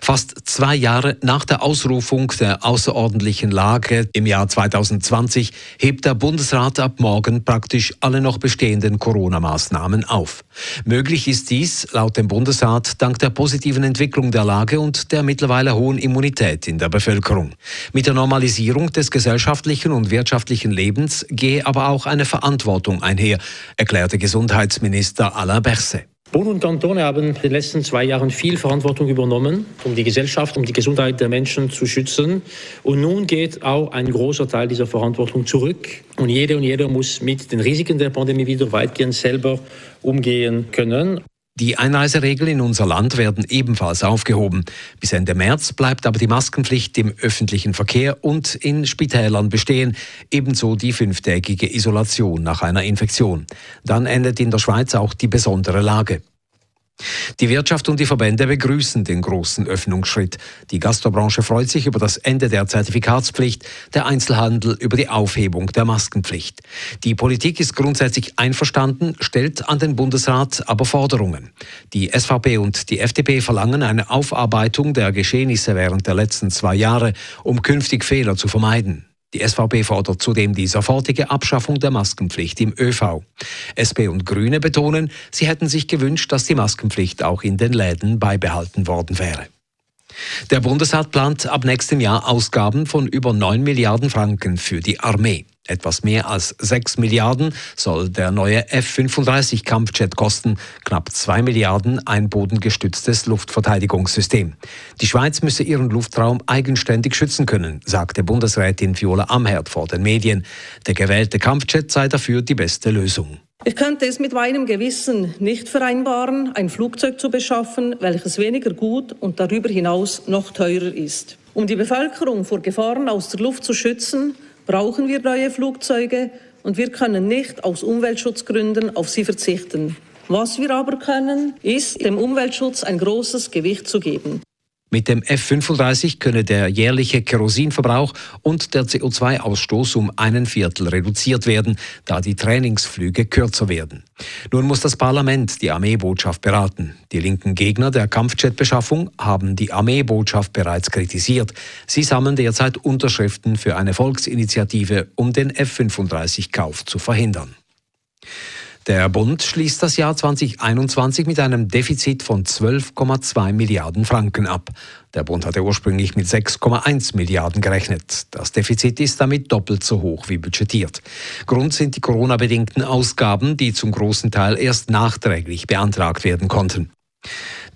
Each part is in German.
Fast zwei Jahre nach der Ausrufung der außerordentlichen Lage im Jahr 2020 hebt der Bundesrat ab morgen praktisch alle noch bestehenden Corona-Maßnahmen auf. Möglich ist dies laut dem Bundesrat dank der positiven Entwicklung der Lage und der mittlerweile hohen Immunität in der Bevölkerung. Mit der Normalisierung des gesellschaftlichen und wirtschaftlichen Lebens gehe aber auch eine Verantwortung einher, erklärte Gesundheitsminister Alain Berset. Bund und Kantone haben in den letzten zwei Jahren viel Verantwortung übernommen, um die Gesellschaft, um die Gesundheit der Menschen zu schützen. Und nun geht auch ein großer Teil dieser Verantwortung zurück. Und jede und jeder muss mit den Risiken der Pandemie wieder weitgehend selber umgehen können. Die Einreiseregeln in unser Land werden ebenfalls aufgehoben. Bis Ende März bleibt aber die Maskenpflicht im öffentlichen Verkehr und in Spitälern bestehen, ebenso die fünftägige Isolation nach einer Infektion. Dann endet in der Schweiz auch die besondere Lage. Die Wirtschaft und die Verbände begrüßen den großen Öffnungsschritt. Die Gastrobranche freut sich über das Ende der Zertifikatspflicht, der Einzelhandel über die Aufhebung der Maskenpflicht. Die Politik ist grundsätzlich einverstanden, stellt an den Bundesrat aber Forderungen. Die SVP und die FDP verlangen eine Aufarbeitung der Geschehnisse während der letzten zwei Jahre, um künftig Fehler zu vermeiden. Die SVP fordert zudem die sofortige Abschaffung der Maskenpflicht im ÖV. SP und Grüne betonen, sie hätten sich gewünscht, dass die Maskenpflicht auch in den Läden beibehalten worden wäre. Der Bundesrat plant ab nächstem Jahr Ausgaben von über 9 Milliarden Franken für die Armee. Etwas mehr als 6 Milliarden soll der neue F-35 Kampfjet kosten, knapp 2 Milliarden ein bodengestütztes Luftverteidigungssystem. Die Schweiz müsse ihren Luftraum eigenständig schützen können, sagte Bundesrätin Viola Amherd vor den Medien. Der gewählte Kampfjet sei dafür die beste Lösung. Ich könnte es mit meinem Gewissen nicht vereinbaren, ein Flugzeug zu beschaffen, welches weniger gut und darüber hinaus noch teurer ist. Um die Bevölkerung vor Gefahren aus der Luft zu schützen, brauchen wir neue Flugzeuge und wir können nicht aus Umweltschutzgründen auf sie verzichten. Was wir aber können, ist, dem Umweltschutz ein großes Gewicht zu geben. Mit dem F-35 könne der jährliche Kerosinverbrauch und der CO2-Ausstoß um einen Viertel reduziert werden, da die Trainingsflüge kürzer werden. Nun muss das Parlament die Armeebotschaft beraten. Die linken Gegner der Kampfjetbeschaffung haben die Armeebotschaft bereits kritisiert. Sie sammeln derzeit Unterschriften für eine Volksinitiative, um den F-35-Kauf zu verhindern. Der Bund schließt das Jahr 2021 mit einem Defizit von 12,2 Milliarden Franken ab. Der Bund hatte ursprünglich mit 6,1 Milliarden gerechnet. Das Defizit ist damit doppelt so hoch wie budgetiert. Grund sind die Corona-bedingten Ausgaben, die zum großen Teil erst nachträglich beantragt werden konnten.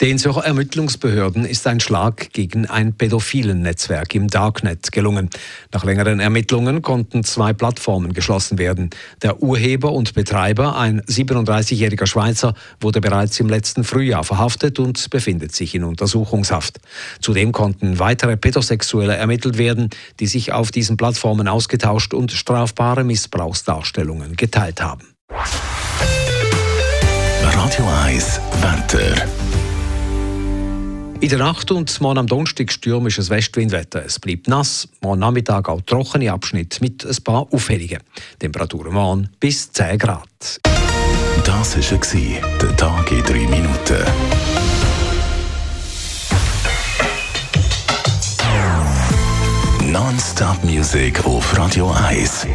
Den Zürcher Ermittlungsbehörden ist ein Schlag gegen ein pädophilen Netzwerk im Darknet gelungen. Nach längeren Ermittlungen konnten zwei Plattformen geschlossen werden. Der Urheber und Betreiber, ein 37-jähriger Schweizer, wurde bereits im letzten Frühjahr verhaftet und befindet sich in Untersuchungshaft. Zudem konnten weitere Pädosexuelle ermittelt werden, die sich auf diesen Plattformen ausgetauscht und strafbare Missbrauchsdarstellungen geteilt haben. Radio 1 Wetter. In der Nacht und morgen am Donnerstag stürmisches Westwindwetter. Es bleibt nass, morgen Nachmittag auch trockene Abschnitte mit ein paar Aufhellungen. Temperaturen morgen bis 10 Grad. Das war der Tag in 3 Minuten. Non-Stop Music auf Radio 1.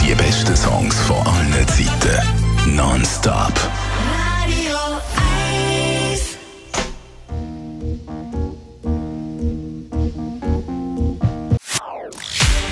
Die besten Songs von allen Zeiten. Non-Stop.